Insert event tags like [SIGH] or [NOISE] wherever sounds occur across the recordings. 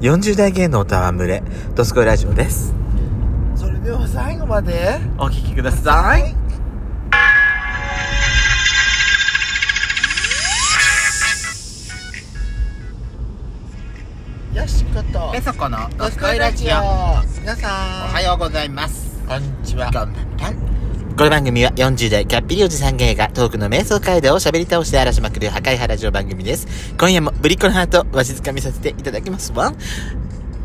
40代芸能タワー群れ、ドスコイラジオです。それでは最後までお聞きください。よしことペソコのドスコイラジオ皆さんおはようございます。こんにちはこんばんは。この番組は40代キャッピリおじさん芸がトークの瞑想街道を喋り倒して荒らしまくる破壊派ラジオ番組です。今夜もブリッコのハートわしづかみさせていただきますわ。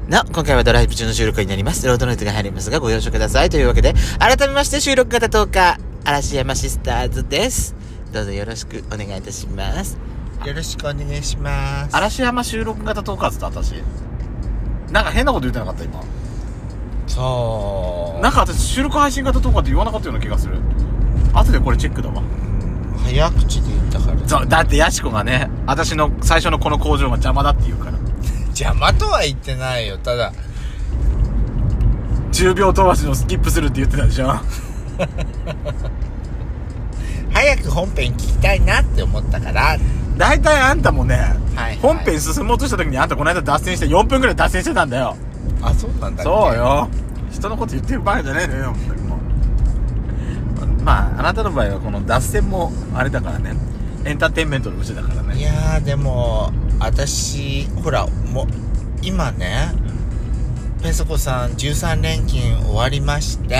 なお、今回はドライブ中の収録になります。ロードノイズが入りますがご了承ください。というわけで、改めまして収録型10日、嵐山シスターズです。どうぞよろしくお願いいたします。よろしくお願いします嵐山収録型トーカーズって私なんか変なこと言ってなかった今？そうなんか私収録配信型トーカーって言わなかったような気がする。後でこれチェックだわ。早口で言ったから。そうだってヤシコがね私の最初のこの工場が邪魔だって言うから。邪魔とは言ってないよ。ただ10秒飛ばしのスキップするって言ってたでしょ。[LAUGHS] 早く本編聞きたいなって思ったから。大体あんたもね、はい本編進もうとした時にあんたこの間脱線して4分くらい脱線してたんだよあそうなんだそうよ。人のこと言ってる場合じゃないのよ本当にもう。まああなたの場合はこの脱線もあれだからね。エンターテインメントのうちだからね。いやーでも私ほらもう今ねペソコさん13連勤終わりまして、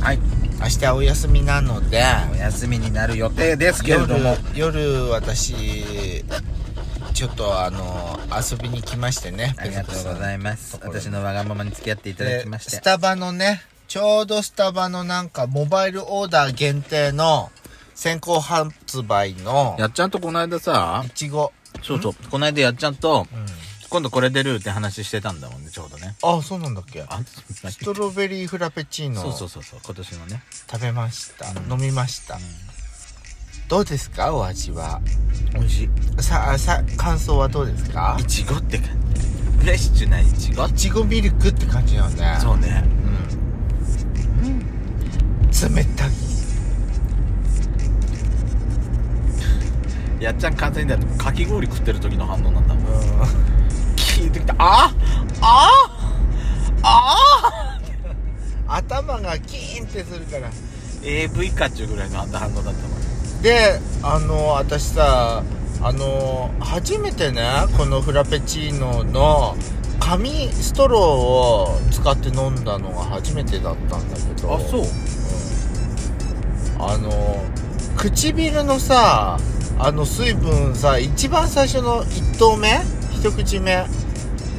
はい。明日お休みなのでお休みになる予定ですけれども。夜夜私ちょっとあの遊びに来ましてね。ありがとうございます。私のわがままに付き合っていただきまして。でスタバのねちょうどスタバのなんかモバイルオーダー限定の先行発売のやっちゃんとこの間さいちご。そうそう。この間やっちゃんとうん。今度これ出るって話してたんだもんねちょうどね。あそうなんだっけ？あストロベリーフラペチーノ。そうそうそうそう今年のね。食べました、うん。飲みました、どうですか？お味は？美味しい。さあさ感想はどうですか？いちごって感じ。フレッシュないちごいちごミルクって感じだよね。そうね。うん。冷たい。やっちゃん完全にだってかき氷食ってる時の反応なんだうん。聞いてきた。あ？あ？あ？頭がキーンってするから。AV かっちゅうぐらいの反応だったもんであの私さあの初めてねこのフラペチーノの紙ストローを使って飲んだのが初めてだったんだけど。あそう。あの唇のさあの水分さ一番最初の1投目一口目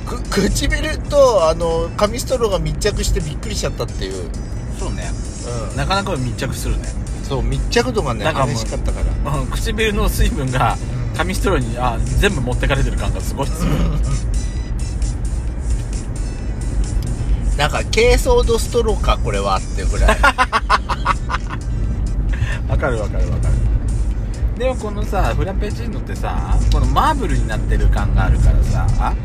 く唇とあの紙ストローが密着してびっくりしちゃったっていう、そうね。うん、なかなか密着するねそう密着度がね激しかったから。うん唇の水分が紙ストローにあ全部持ってかれてる感がすごいするなんか軽ソードストローかこれはっていうぐらい。[LAUGHS] わかるわかるわかる。でもこのさフラペチーノってさこのマーブルになってる感があるからさ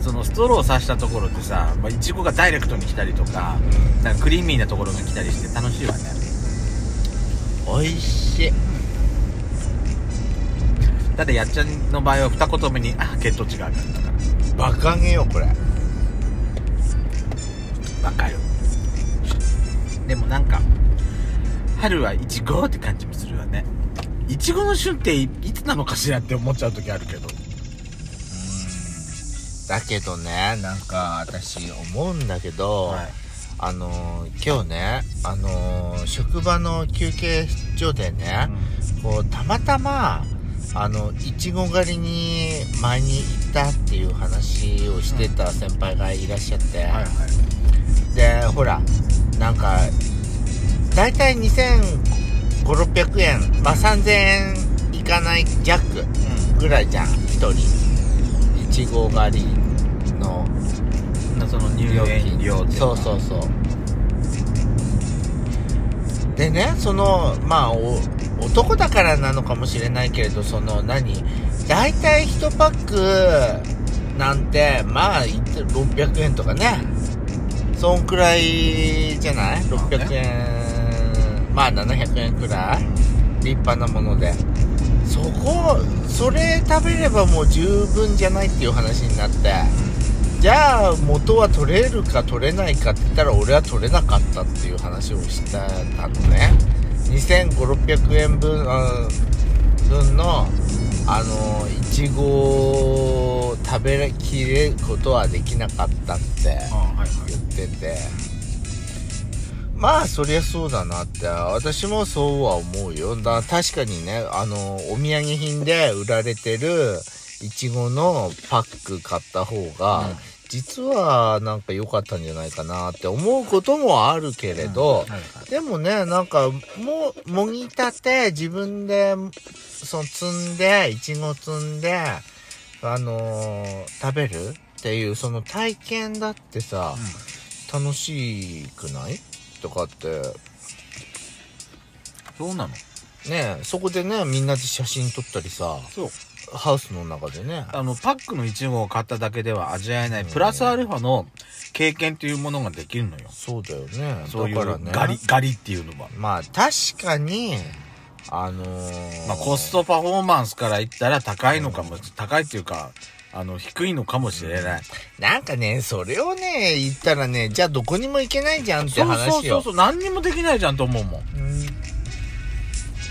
そのストローを刺したところってさまあいちごがダイレクトに来たりとかなんかクリーミーなところが来たりして楽しいわね美味しい。だってやっちゃんの場合は二言目にあ血糖値が上がるんだかバカげよこれ。らわかる。でもなんか春はいちごって感じもするわね。いちごの旬っていいつなのかしらって思っちゃう時あるけど。だけどねなんか私思うんだけど、はいあのー今日ねあのー職場の休憩所でね、こうたまたまあのいちご狩りに前に行ったっていう話をしてた先輩がいらっしゃって、はいはいでほらなんか大体2500600円まあ3000円いかない弱ぐらいじゃん1人。いちご狩りのうんその入料園金料っていそうそうそう。でねそのまあお男だからなのかもしれないけれどその何？大体1パックなんてまあ言って600円とかね。そんくらいじゃない？600円。まあ700円くらい？立派なもので。そこそれ食べればもう十分じゃないっていう話になってじゃあ元は取れるか取れないかって言ったら俺は取れなかったっていう話をしたのね。2500600円分あ分のあのいちごを食べきれることはできなかったってあはいはい。言ってて。まあそりゃそうだなって。私もそうは思うよ。だ確かにねあのお土産品で売られてるいちごのパック買った方が、うん。実はなんか良かったんじゃないかなって思うこともあるけれど、でもね、なんか、もう、もぎたて、自分で、その、摘んで、いちご摘んで、あのー食べるっていう、その体験だってさ、楽しくない？とかって、そうなの。ね、そこでね、みんなで写真撮ったりさ、そうハウスの中でね。あのパックのイチゴを買っただけでは味わえない、うんプラスアルファの経験というものができるのよそうだよね。そういう。ガリガリっていうのはまあ、確かに、あのーまあ、コストパフォーマンスから言ったら高いのかも、高いっていうか、あの、低いのかもしれない。なんかね、それをね、言ったらね、じゃあどこにも行けないじゃんってそう話よ。そうそうそう、何にもできないじゃんと思うもん。うん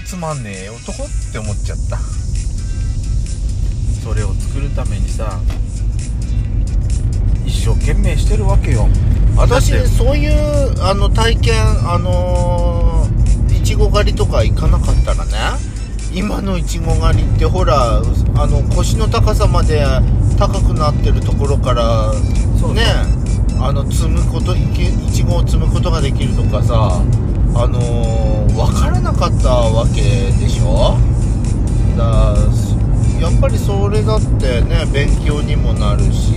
つまんねえ男って思っちゃった。それを作るためにさ、一生懸命してるわけよ。私そういうあの体験あのーいちご狩りとか行かなかったらね今のいちご狩りってほらあの腰の高さまで高くなってるところからそうねあの摘むこといちごを摘むことができるとかさあのー、分からなかったわけでしょ？だやっぱりそれだってね勉強にもなるし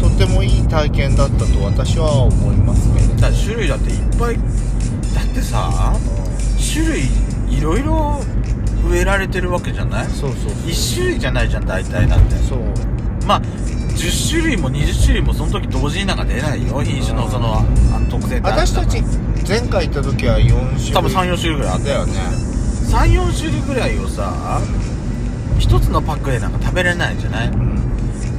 とてもいい体験だったと私は思いますけれど。だ種類だっていっぱい、だってさ、種類いろいろ植えられてるわけじゃない？そうそうそう。一種類じゃないじゃん、大体だって。そう。まあ、10種類も20種類もその時同時になんか出ないよ。品種のその、特性って私たち前回行った時は4種類。多分3、4種類ぐらいあっただよね。3、4種類ぐらいをさ、一つのパックでなんか食べれないじゃない？うん。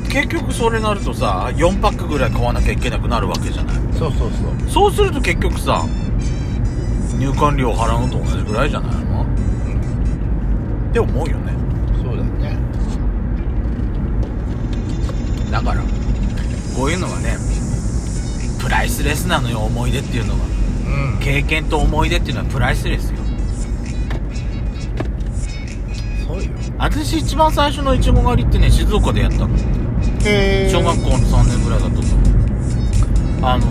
結局それになるとさ、4パックぐらい買わなきゃいけなくなるわけじゃない？そうそうそう。そうすると結局さ、入館料払うのと同じぐらいじゃないの？って思うよね。そうだね。だから、こういうのはね、プライスレスなのよ、思い出っていうのは。うん。経験と思い出っていうのはプライスレスよ。私一番最初のいちご狩りってね、静岡でやったの。へ小学校の3年ぐらいだったと思う。あの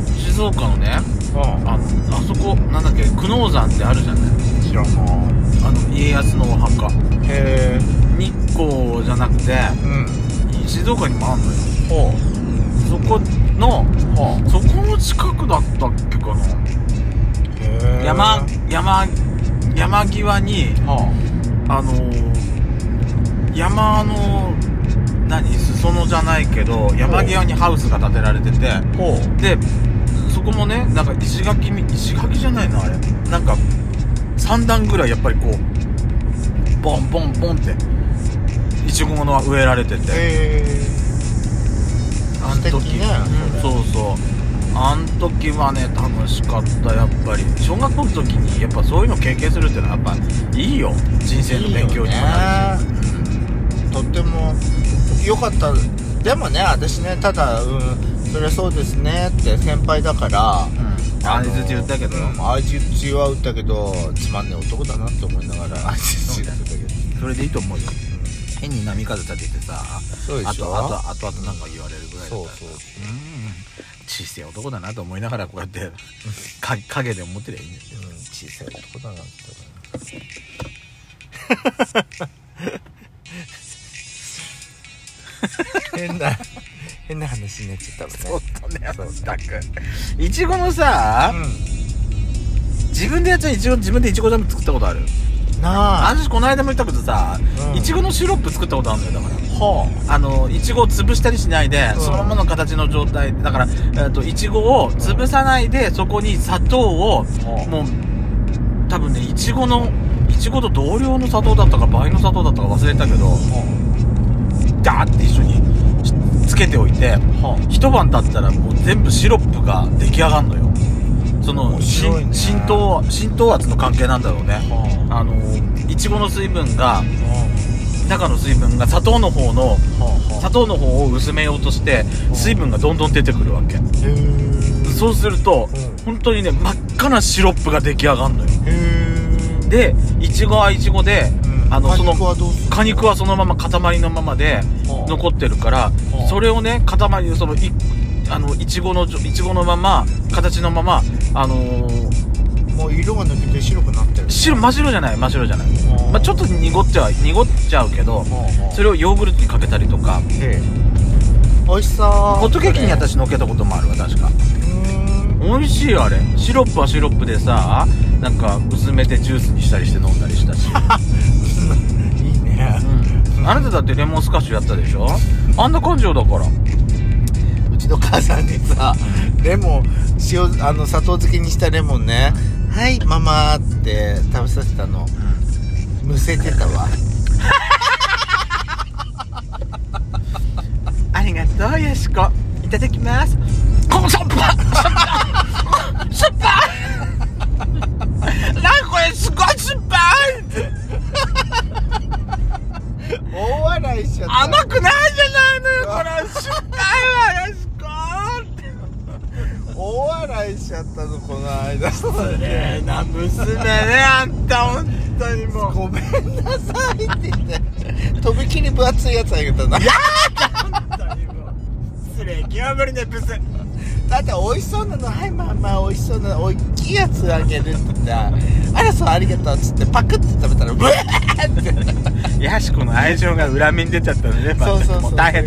ー、静岡のね、うあの、あそこ、なんだっけ、久能山ってあるじゃない。ん知らな。あの、家康のお墓。いへえ日光じゃなくて、うん。静岡にもあんのよ。ほそこの、う。はそこの近くだったっけかな。へえ山、山、山際に、はあのー山の、何、裾野じゃないけど、山際にハウスが建てられてて、で、そこもね、なんか石垣み、石垣じゃないのあれ。なんか、3段ぐらいやっぱりこう、ボンボンボンって、いちごの植えられてて、あん時、ねうんそうそう。あん時はね、楽しかった、やっぱり。小学校の時に、やっぱそういうの経験するってのは、やっぱいいよ。人生の勉強にもなるし。ねとっても良かったでもね私ねただうんそれそうですねって先輩だからうん。あいつ言ったけど、うん相づちは打ったけどつまんねえ男だなって思いながら相づち打ったけどそれでいいと思うよ。変に波風立ててさ、あと、あと、あと、あとなんか言われるぐらいだったらそうそううん。小さい男だなと思いながらこうやって、か影で思ってりゃいいんですよ。うん。小さい男だなって [LAUGHS] 変な変な話になっちゃったわね。とね、まったく。いちごのさ、自分でやっちゃいちご、自分でいちごジャム作ったことある？うんなあ。私この間も言ったけどさ、うん。いちごのシロップ作ったことあるんだよ、だから。はあの、いちごを潰したりしないで、うん。そのままの形の状態で、だから、えっと、いちごを潰さないで、そこに砂糖を、あもう、多分ね、いちごの、いちごと同量の砂糖だったか倍の砂糖だったか忘れたけど、ダーって一緒にしつけておいては一晩経ったらもう全部シロップが出来上がるのよその浸浸透浸透圧の関係なんだろうね。はあのいちごの水分があ中の水分が砂糖の方のはあ砂糖の方を薄めようとして水分がどんどん出てくるわけ。そうするとうん。本当にね真っ赤なシロップが出来上がるのよ。でいちごはいちごでうん。あのその果肉はそのまま塊のままではあ残ってるからはあそれをね塊でそのいあのいちごのいちごのまま形のままあのー、もう色が抜けて白くなってる。白真っ白じゃない真っ白じゃない。はあまあ、ちょっと濁っちゃう濁っちゃうけどそれをヨーグルトにかけたりとか。美味しそうホットケーキに私のっけたこともあるわ確か。美味しいよあれ。シロップはシロップでさなんか薄めてジュースにしたりして飲んだりしたし。[LAUGHS] いいね。うん。あなただってレモンスカッシュやったでしょ？あんな感情だから。うちの母さんにさレモン塩あの砂糖漬けにしたレモンね「はいママ」って食べさせたの。むせてたわ。[LAUGHS] ありがとうよしこ。いただきます。このしょっぱしょっぱ。なんこれすごいしょっぱ大笑いしちゃった。甘くないじゃないのよこれ。しょっぱいわよしこ大笑いしちゃったのこの間。失礼な娘ねあんた本当にもう。ごめんなさいって言って。とびきり分厚いやつあげたな。失礼極まりねブス。だって美味しそうなのはいまあまあ美味しそうな大きいやつあげるって言ってあらそうありがとうっつってパクって食べたらブワーって。ヤシコの愛情が裏目に出ちゃったのねそうそうそうも大変